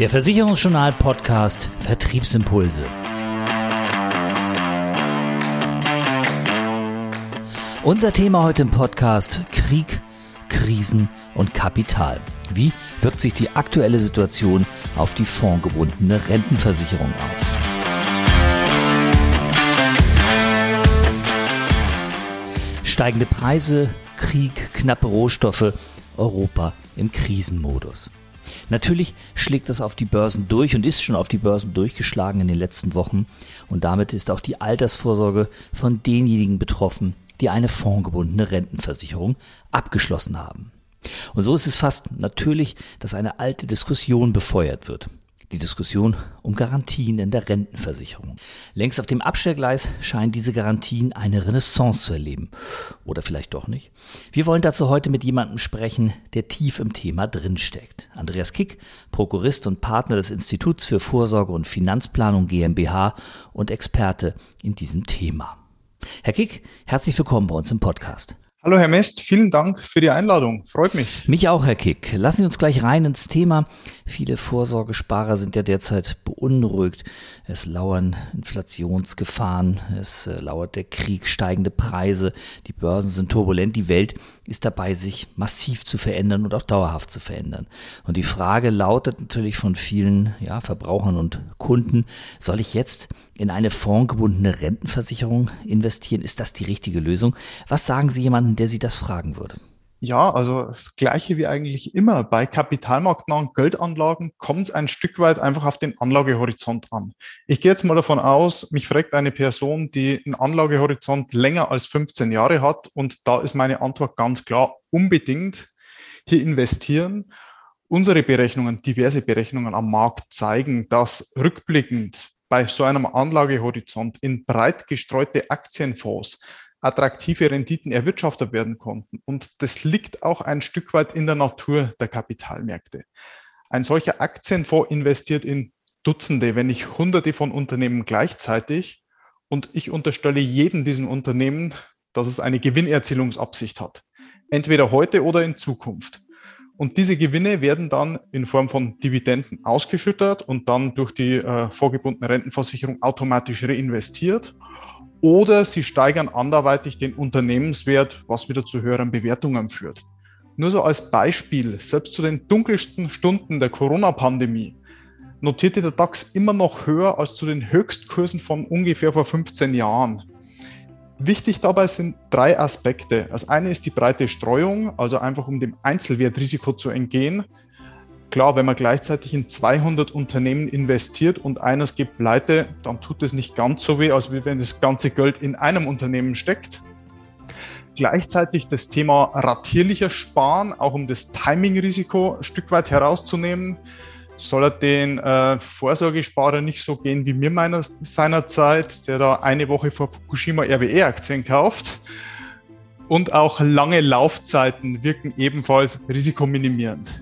Der Versicherungsjournal Podcast Vertriebsimpulse. Unser Thema heute im Podcast Krieg, Krisen und Kapital. Wie wirkt sich die aktuelle Situation auf die fondgebundene Rentenversicherung aus? Steigende Preise, Krieg, knappe Rohstoffe, Europa im Krisenmodus. Natürlich schlägt das auf die Börsen durch und ist schon auf die Börsen durchgeschlagen in den letzten Wochen. Und damit ist auch die Altersvorsorge von denjenigen betroffen, die eine fondgebundene Rentenversicherung abgeschlossen haben. Und so ist es fast natürlich, dass eine alte Diskussion befeuert wird die Diskussion um Garantien in der Rentenversicherung. Längst auf dem Abstellgleis scheinen diese Garantien eine Renaissance zu erleben. Oder vielleicht doch nicht. Wir wollen dazu heute mit jemandem sprechen, der tief im Thema drinsteckt. Andreas Kick, Prokurist und Partner des Instituts für Vorsorge und Finanzplanung GmbH und Experte in diesem Thema. Herr Kick, herzlich willkommen bei uns im Podcast. Hallo Herr Mest, vielen Dank für die Einladung. Freut mich. Mich auch, Herr Kick. Lassen Sie uns gleich rein ins Thema. Viele Vorsorgesparer sind ja derzeit beunruhigt. Es lauern Inflationsgefahren, es äh, lauert der Krieg, steigende Preise, die Börsen sind turbulent, die Welt ist dabei, sich massiv zu verändern und auch dauerhaft zu verändern. Und die Frage lautet natürlich von vielen ja, Verbrauchern und Kunden, soll ich jetzt in eine fondgebundene Rentenversicherung investieren? Ist das die richtige Lösung? Was sagen Sie jemandem, der Sie das fragen würde? Ja, also das Gleiche wie eigentlich immer. Bei kapitalmarktnahen Geldanlagen kommt es ein Stück weit einfach auf den Anlagehorizont an. Ich gehe jetzt mal davon aus, mich fragt eine Person, die einen Anlagehorizont länger als 15 Jahre hat und da ist meine Antwort ganz klar, unbedingt hier investieren. Unsere Berechnungen, diverse Berechnungen am Markt zeigen, dass rückblickend bei so einem Anlagehorizont in breit gestreute Aktienfonds attraktive Renditen erwirtschaftet werden konnten. Und das liegt auch ein Stück weit in der Natur der Kapitalmärkte. Ein solcher Aktienfonds investiert in Dutzende, wenn nicht Hunderte von Unternehmen gleichzeitig. Und ich unterstelle jedem diesen Unternehmen, dass es eine Gewinnerzielungsabsicht hat. Entweder heute oder in Zukunft. Und diese Gewinne werden dann in Form von Dividenden ausgeschüttet und dann durch die äh, vorgebundene Rentenversicherung automatisch reinvestiert oder sie steigern anderweitig den Unternehmenswert, was wieder zu höheren Bewertungen führt. Nur so als Beispiel, selbst zu den dunkelsten Stunden der Corona-Pandemie notierte der DAX immer noch höher als zu den Höchstkursen von ungefähr vor 15 Jahren. Wichtig dabei sind drei Aspekte. Das eine ist die breite Streuung, also einfach um dem Einzelwertrisiko zu entgehen. Klar, wenn man gleichzeitig in 200 Unternehmen investiert und eines geht pleite, dann tut es nicht ganz so weh, als wenn das ganze Geld in einem Unternehmen steckt. Gleichzeitig das Thema ratierlicher Sparen, auch um das Timing-Risiko ein Stück weit herauszunehmen. Soll er den äh, Vorsorgesparer nicht so gehen wie mir meiner seinerzeit, der da eine Woche vor Fukushima RWE-Aktien kauft. Und auch lange Laufzeiten wirken ebenfalls risikominimierend.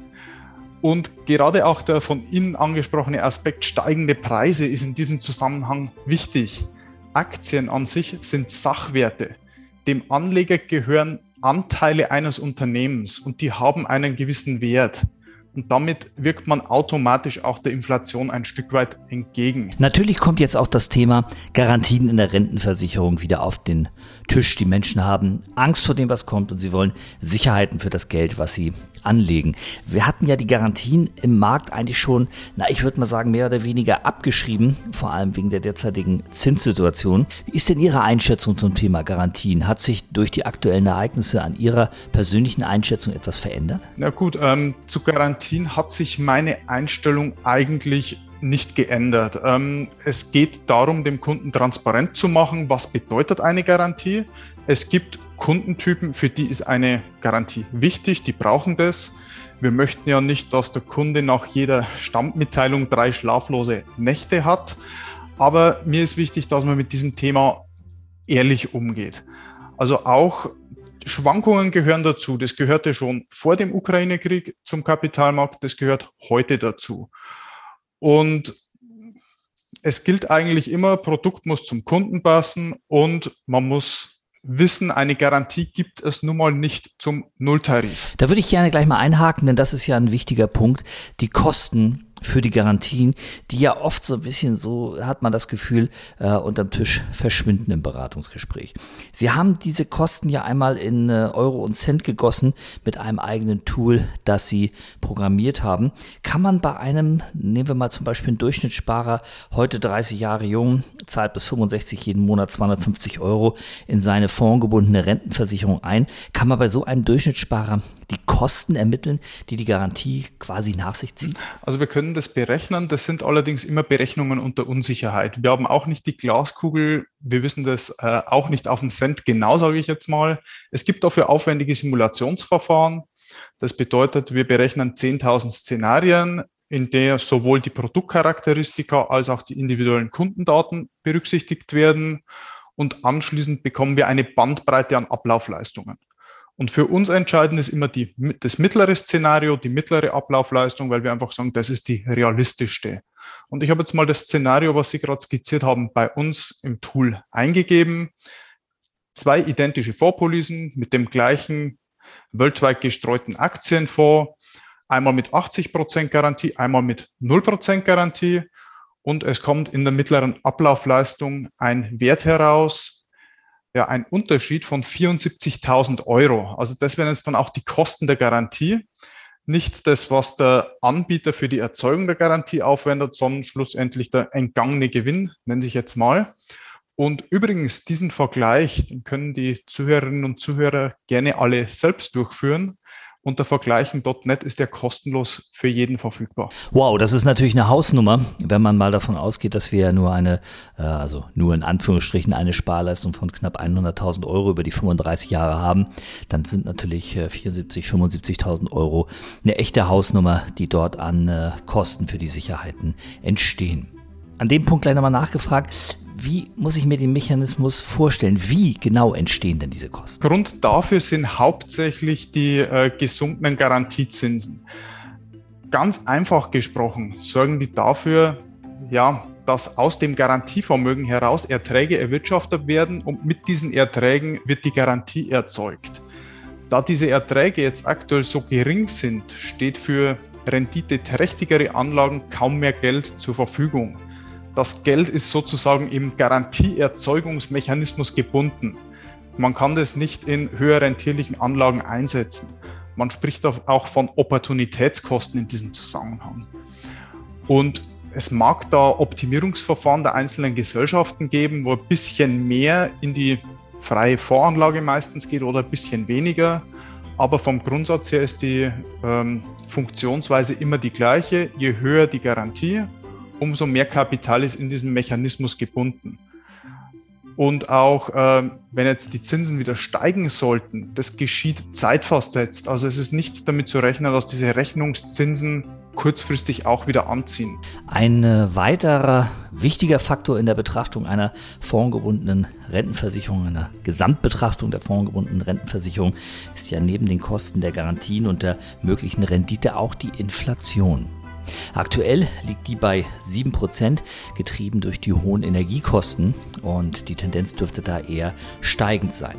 Und gerade auch der von Ihnen angesprochene Aspekt steigende Preise ist in diesem Zusammenhang wichtig. Aktien an sich sind Sachwerte. Dem Anleger gehören Anteile eines Unternehmens und die haben einen gewissen Wert. Und damit wirkt man automatisch auch der Inflation ein Stück weit entgegen. Natürlich kommt jetzt auch das Thema Garantien in der Rentenversicherung wieder auf den Tisch. Die Menschen haben Angst vor dem, was kommt und sie wollen Sicherheiten für das Geld, was sie anlegen. Wir hatten ja die Garantien im Markt eigentlich schon, na, ich würde mal sagen, mehr oder weniger abgeschrieben, vor allem wegen der derzeitigen Zinssituation. Wie ist denn Ihre Einschätzung zum Thema Garantien? Hat sich durch die aktuellen Ereignisse an Ihrer persönlichen Einschätzung etwas verändert? Na gut, ähm, zu Garantien hat sich meine Einstellung eigentlich nicht geändert. Ähm, es geht darum, dem Kunden transparent zu machen, was bedeutet eine Garantie. Es gibt Kundentypen, für die ist eine Garantie wichtig, die brauchen das. Wir möchten ja nicht, dass der Kunde nach jeder Stammmitteilung drei schlaflose Nächte hat. Aber mir ist wichtig, dass man mit diesem Thema ehrlich umgeht. Also auch Schwankungen gehören dazu. Das gehörte schon vor dem Ukraine-Krieg zum Kapitalmarkt, das gehört heute dazu. Und es gilt eigentlich immer, Produkt muss zum Kunden passen und man muss wissen, eine Garantie gibt es nun mal nicht zum Nulltarif. Da würde ich gerne gleich mal einhaken, denn das ist ja ein wichtiger Punkt. Die Kosten für die Garantien, die ja oft so ein bisschen so, hat man das Gefühl, äh, unterm Tisch verschwinden im Beratungsgespräch. Sie haben diese Kosten ja einmal in äh, Euro und Cent gegossen mit einem eigenen Tool, das Sie programmiert haben. Kann man bei einem, nehmen wir mal zum Beispiel einen Durchschnittssparer, heute 30 Jahre jung, zahlt bis 65 jeden Monat 250 Euro in seine fondgebundene Rentenversicherung ein, kann man bei so einem Durchschnittssparer die Kosten ermitteln, die die Garantie quasi nach sich zieht? Also wir können das berechnen. Das sind allerdings immer Berechnungen unter Unsicherheit. Wir haben auch nicht die Glaskugel. Wir wissen das äh, auch nicht auf dem Cent genau, sage ich jetzt mal. Es gibt dafür aufwendige Simulationsverfahren. Das bedeutet, wir berechnen 10.000 Szenarien, in der sowohl die Produktcharakteristika als auch die individuellen Kundendaten berücksichtigt werden. Und anschließend bekommen wir eine Bandbreite an Ablaufleistungen. Und für uns entscheidend ist immer die, das mittlere Szenario, die mittlere Ablaufleistung, weil wir einfach sagen, das ist die realistischste. Und ich habe jetzt mal das Szenario, was Sie gerade skizziert haben, bei uns im Tool eingegeben. Zwei identische Vorpolisen mit dem gleichen weltweit gestreuten Aktienfonds, einmal mit 80 Prozent Garantie, einmal mit 0% Garantie. Und es kommt in der mittleren Ablaufleistung ein Wert heraus, ja ein Unterschied von 74.000 Euro. Also das wären jetzt dann auch die Kosten der Garantie. Nicht das, was der Anbieter für die Erzeugung der Garantie aufwendet, sondern schlussendlich der entgangene Gewinn, nenne ich jetzt mal. Und übrigens, diesen Vergleich, den können die Zuhörerinnen und Zuhörer gerne alle selbst durchführen unter vergleichen.net ist der kostenlos für jeden verfügbar. Wow, das ist natürlich eine Hausnummer, wenn man mal davon ausgeht, dass wir ja nur eine, äh, also nur in Anführungsstrichen eine Sparleistung von knapp 100.000 Euro über die 35 Jahre haben, dann sind natürlich 74, äh, 75.000 Euro eine echte Hausnummer, die dort an äh, Kosten für die Sicherheiten entstehen. An dem Punkt gleich nochmal nachgefragt. Wie muss ich mir den Mechanismus vorstellen? Wie genau entstehen denn diese Kosten? Grund dafür sind hauptsächlich die äh, gesunkenen Garantiezinsen. Ganz einfach gesprochen sorgen die dafür, ja, dass aus dem Garantievermögen heraus Erträge erwirtschaftet werden und mit diesen Erträgen wird die Garantie erzeugt. Da diese Erträge jetzt aktuell so gering sind, steht für renditeträchtigere Anlagen kaum mehr Geld zur Verfügung. Das Geld ist sozusagen im Garantieerzeugungsmechanismus gebunden. Man kann das nicht in höher rentierlichen Anlagen einsetzen. Man spricht auch von Opportunitätskosten in diesem Zusammenhang. Und es mag da Optimierungsverfahren der einzelnen Gesellschaften geben, wo ein bisschen mehr in die freie Voranlage meistens geht oder ein bisschen weniger. Aber vom Grundsatz her ist die ähm, Funktionsweise immer die gleiche. Je höher die Garantie, umso mehr Kapital ist in diesem Mechanismus gebunden. Und auch äh, wenn jetzt die Zinsen wieder steigen sollten, das geschieht zeitversetzt. Also es ist nicht damit zu rechnen, dass diese Rechnungszinsen kurzfristig auch wieder anziehen. Ein äh, weiterer wichtiger Faktor in der Betrachtung einer fondgebundenen Rentenversicherung, einer Gesamtbetrachtung der fondgebundenen Rentenversicherung ist ja neben den Kosten der Garantien und der möglichen Rendite auch die Inflation. Aktuell liegt die bei 7%, getrieben durch die hohen Energiekosten und die Tendenz dürfte da eher steigend sein.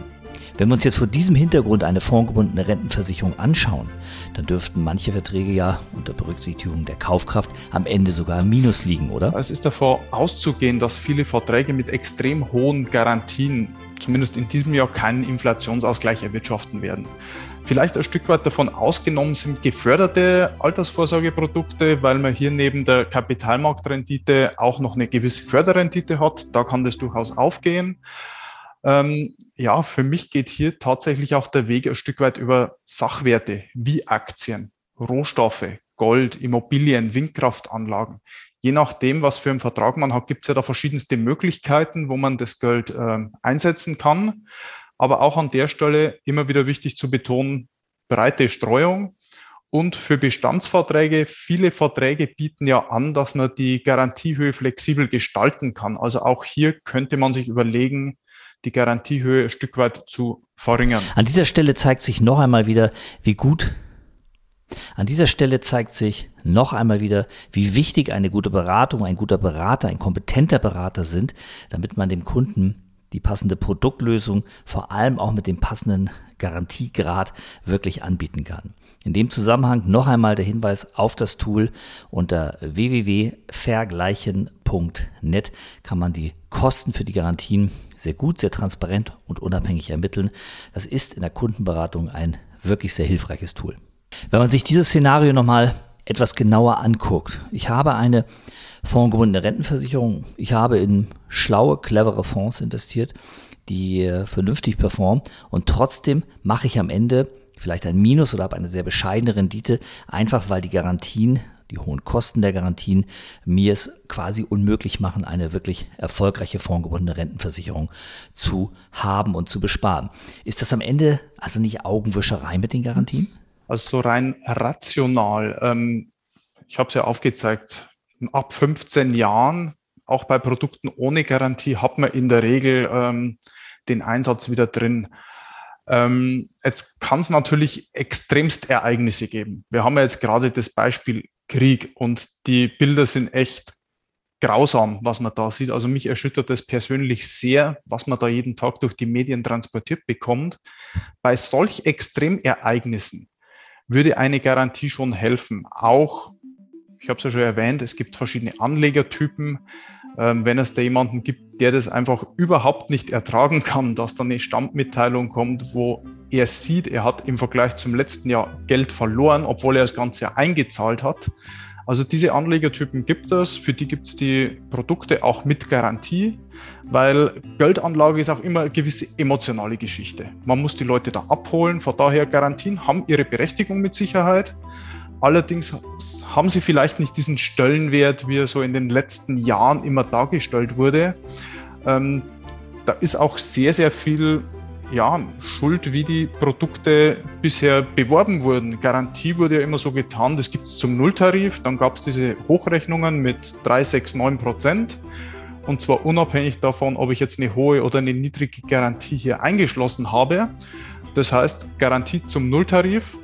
Wenn wir uns jetzt vor diesem Hintergrund eine fondgebundene Rentenversicherung anschauen, dann dürften manche Verträge ja unter Berücksichtigung der Kaufkraft am Ende sogar im Minus liegen, oder? Es ist davor auszugehen, dass viele Verträge mit extrem hohen Garantien zumindest in diesem Jahr keinen Inflationsausgleich erwirtschaften werden. Vielleicht ein Stück weit davon ausgenommen sind geförderte Altersvorsorgeprodukte, weil man hier neben der Kapitalmarktrendite auch noch eine gewisse Förderrendite hat. Da kann das durchaus aufgehen. Ähm, ja, für mich geht hier tatsächlich auch der Weg ein Stück weit über Sachwerte wie Aktien, Rohstoffe, Gold, Immobilien, Windkraftanlagen. Je nachdem, was für einen Vertrag man hat, gibt es ja da verschiedenste Möglichkeiten, wo man das Geld äh, einsetzen kann. Aber auch an der Stelle immer wieder wichtig zu betonen, breite Streuung. Und für Bestandsverträge, viele Verträge bieten ja an, dass man die Garantiehöhe flexibel gestalten kann. Also auch hier könnte man sich überlegen, die Garantiehöhe ein Stück weit zu verringern. An dieser Stelle zeigt sich noch einmal wieder, wie gut an dieser Stelle zeigt sich noch einmal wieder, wie wichtig eine gute Beratung, ein guter Berater, ein kompetenter Berater sind, damit man dem Kunden die passende Produktlösung, vor allem auch mit dem passenden Garantiegrad wirklich anbieten kann. In dem Zusammenhang noch einmal der Hinweis auf das Tool unter www.vergleichen.net kann man die Kosten für die Garantien sehr gut, sehr transparent und unabhängig ermitteln. Das ist in der Kundenberatung ein wirklich sehr hilfreiches Tool. Wenn man sich dieses Szenario nochmal etwas genauer anguckt. Ich habe eine fondgebundene Rentenversicherung. Ich habe in schlaue, clevere Fonds investiert, die äh, vernünftig performen und trotzdem mache ich am Ende vielleicht ein Minus oder habe eine sehr bescheidene Rendite, einfach weil die Garantien, die hohen Kosten der Garantien mir es quasi unmöglich machen, eine wirklich erfolgreiche fondgebundene Rentenversicherung zu haben und zu besparen. Ist das am Ende also nicht Augenwischerei mit den Garantien? Also so rein rational. Ähm, ich habe es ja aufgezeigt, ab 15 Jahren, auch bei Produkten ohne Garantie, hat man in der Regel ähm, den Einsatz wieder drin. Ähm, jetzt kann es natürlich extremst Ereignisse geben. Wir haben ja jetzt gerade das Beispiel Krieg und die Bilder sind echt grausam, was man da sieht. Also mich erschüttert das persönlich sehr, was man da jeden Tag durch die Medien transportiert bekommt. Bei solch Extremereignissen würde eine Garantie schon helfen. Auch ich habe es ja schon erwähnt, es gibt verschiedene Anlegertypen. Ähm, wenn es da jemanden gibt, der das einfach überhaupt nicht ertragen kann, dass da eine Stammmitteilung kommt, wo er sieht, er hat im Vergleich zum letzten Jahr Geld verloren, obwohl er das ganze Jahr eingezahlt hat. Also diese Anlegertypen gibt es, für die gibt es die Produkte auch mit Garantie, weil Geldanlage ist auch immer eine gewisse emotionale Geschichte. Man muss die Leute da abholen, von daher Garantien haben ihre Berechtigung mit Sicherheit. Allerdings haben sie vielleicht nicht diesen Stellenwert, wie er so in den letzten Jahren immer dargestellt wurde. Ähm, da ist auch sehr, sehr viel ja, Schuld, wie die Produkte bisher beworben wurden. Garantie wurde ja immer so getan, das gibt es zum Nulltarif. Dann gab es diese Hochrechnungen mit 3, 6, 9 Prozent. Und zwar unabhängig davon, ob ich jetzt eine hohe oder eine niedrige Garantie hier eingeschlossen habe. Das heißt, Garantie zum Nulltarif.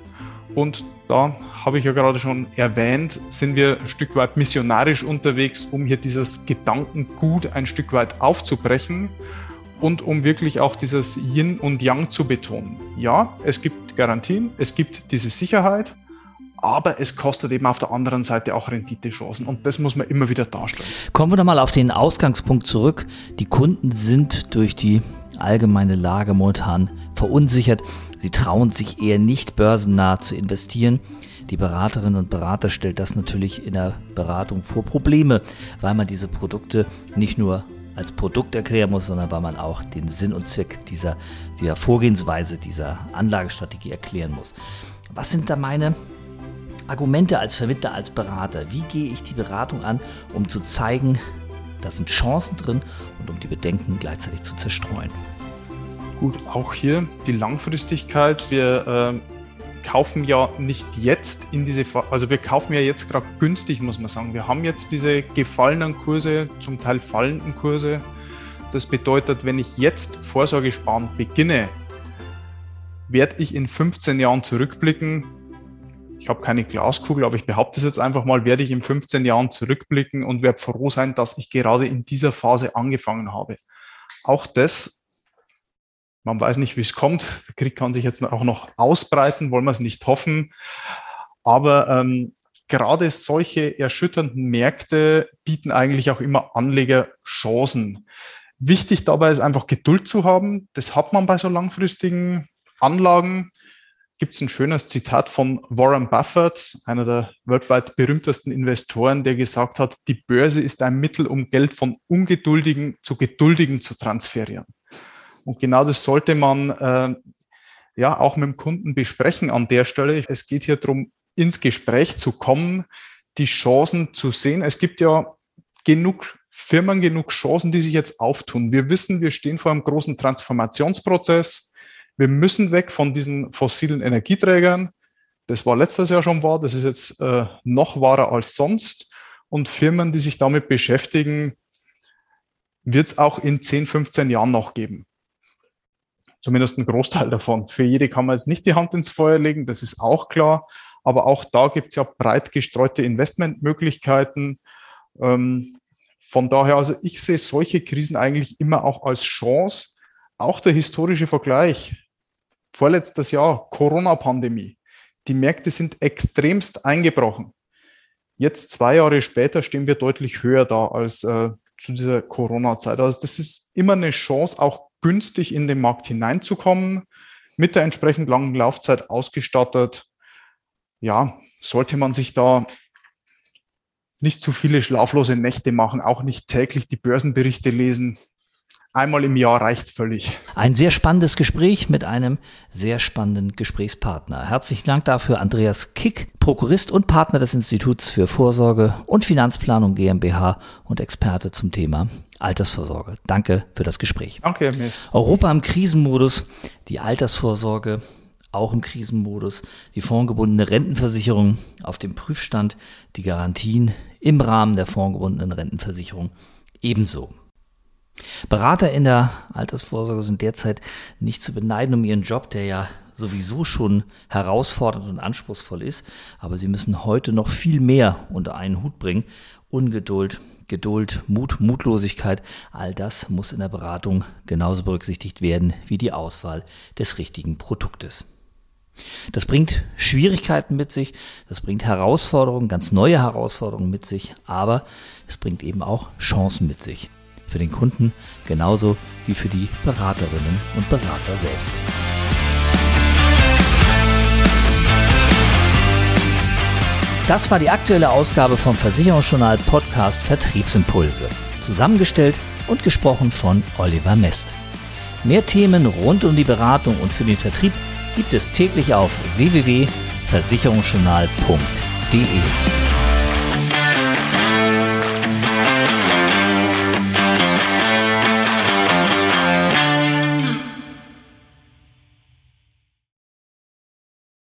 Und da habe ich ja gerade schon erwähnt, sind wir ein Stück weit missionarisch unterwegs, um hier dieses Gedankengut ein Stück weit aufzubrechen und um wirklich auch dieses Yin und Yang zu betonen. Ja, es gibt Garantien, es gibt diese Sicherheit, aber es kostet eben auf der anderen Seite auch Renditechancen und das muss man immer wieder darstellen. Kommen wir nochmal auf den Ausgangspunkt zurück. Die Kunden sind durch die allgemeine Lage momentan verunsichert. Sie trauen sich eher nicht börsennah zu investieren. Die Beraterinnen und Berater stellt das natürlich in der Beratung vor Probleme, weil man diese Produkte nicht nur als Produkt erklären muss, sondern weil man auch den Sinn und Zweck dieser, dieser Vorgehensweise, dieser Anlagestrategie erklären muss. Was sind da meine Argumente als Vermittler, als Berater? Wie gehe ich die Beratung an, um zu zeigen, da sind Chancen drin und um die Bedenken gleichzeitig zu zerstreuen? Gut, auch hier die Langfristigkeit. Wir äh kaufen ja nicht jetzt in diese, also wir kaufen ja jetzt gerade günstig, muss man sagen. Wir haben jetzt diese gefallenen Kurse, zum Teil fallenden Kurse. Das bedeutet, wenn ich jetzt Vorsorgesparen beginne, werde ich in 15 Jahren zurückblicken. Ich habe keine Glaskugel, aber ich behaupte es jetzt einfach mal, werde ich in 15 Jahren zurückblicken und werde froh sein, dass ich gerade in dieser Phase angefangen habe. Auch das man weiß nicht, wie es kommt. Der Krieg kann sich jetzt auch noch ausbreiten, wollen wir es nicht hoffen. Aber ähm, gerade solche erschütternden Märkte bieten eigentlich auch immer Anleger Chancen. Wichtig dabei ist einfach Geduld zu haben. Das hat man bei so langfristigen Anlagen. Gibt es ein schönes Zitat von Warren Buffett, einer der weltweit berühmtesten Investoren, der gesagt hat, die Börse ist ein Mittel, um Geld von Ungeduldigen zu Geduldigen zu transferieren. Und genau das sollte man äh, ja auch mit dem Kunden besprechen an der Stelle. Es geht hier darum, ins Gespräch zu kommen, die Chancen zu sehen. Es gibt ja genug Firmen, genug Chancen, die sich jetzt auftun. Wir wissen, wir stehen vor einem großen Transformationsprozess. Wir müssen weg von diesen fossilen Energieträgern. Das war letztes Jahr schon wahr, das ist jetzt äh, noch wahrer als sonst. Und Firmen, die sich damit beschäftigen, wird es auch in 10, 15 Jahren noch geben zumindest ein Großteil davon. Für jede kann man jetzt nicht die Hand ins Feuer legen, das ist auch klar. Aber auch da gibt es ja breit gestreute Investmentmöglichkeiten. Ähm, Von daher, also ich sehe solche Krisen eigentlich immer auch als Chance. Auch der historische Vergleich. Vorletztes Jahr, Corona-Pandemie. Die Märkte sind extremst eingebrochen. Jetzt, zwei Jahre später, stehen wir deutlich höher da als äh, zu dieser Corona-Zeit. Also das ist immer eine Chance, auch günstig in den Markt hineinzukommen, mit der entsprechend langen Laufzeit ausgestattet. Ja, sollte man sich da nicht zu viele schlaflose Nächte machen, auch nicht täglich die Börsenberichte lesen. Einmal im Jahr reicht völlig. Ein sehr spannendes Gespräch mit einem sehr spannenden Gesprächspartner. Herzlichen Dank dafür, Andreas Kick, Prokurist und Partner des Instituts für Vorsorge und Finanzplanung GmbH und Experte zum Thema Altersvorsorge. Danke für das Gespräch. Danke, Herr Mist. Europa im Krisenmodus, die Altersvorsorge auch im Krisenmodus, die fondgebundene Rentenversicherung auf dem Prüfstand, die Garantien im Rahmen der fondgebundenen Rentenversicherung ebenso. Berater in der Altersvorsorge sind derzeit nicht zu beneiden um ihren Job, der ja sowieso schon herausfordernd und anspruchsvoll ist, aber sie müssen heute noch viel mehr unter einen Hut bringen. Ungeduld, Geduld, Mut, Mutlosigkeit, all das muss in der Beratung genauso berücksichtigt werden wie die Auswahl des richtigen Produktes. Das bringt Schwierigkeiten mit sich, das bringt Herausforderungen, ganz neue Herausforderungen mit sich, aber es bringt eben auch Chancen mit sich für den Kunden genauso wie für die Beraterinnen und Berater selbst. Das war die aktuelle Ausgabe vom Versicherungsjournal Podcast Vertriebsimpulse. Zusammengestellt und gesprochen von Oliver Mest. Mehr Themen rund um die Beratung und für den Vertrieb gibt es täglich auf www.versicherungsjournal.de.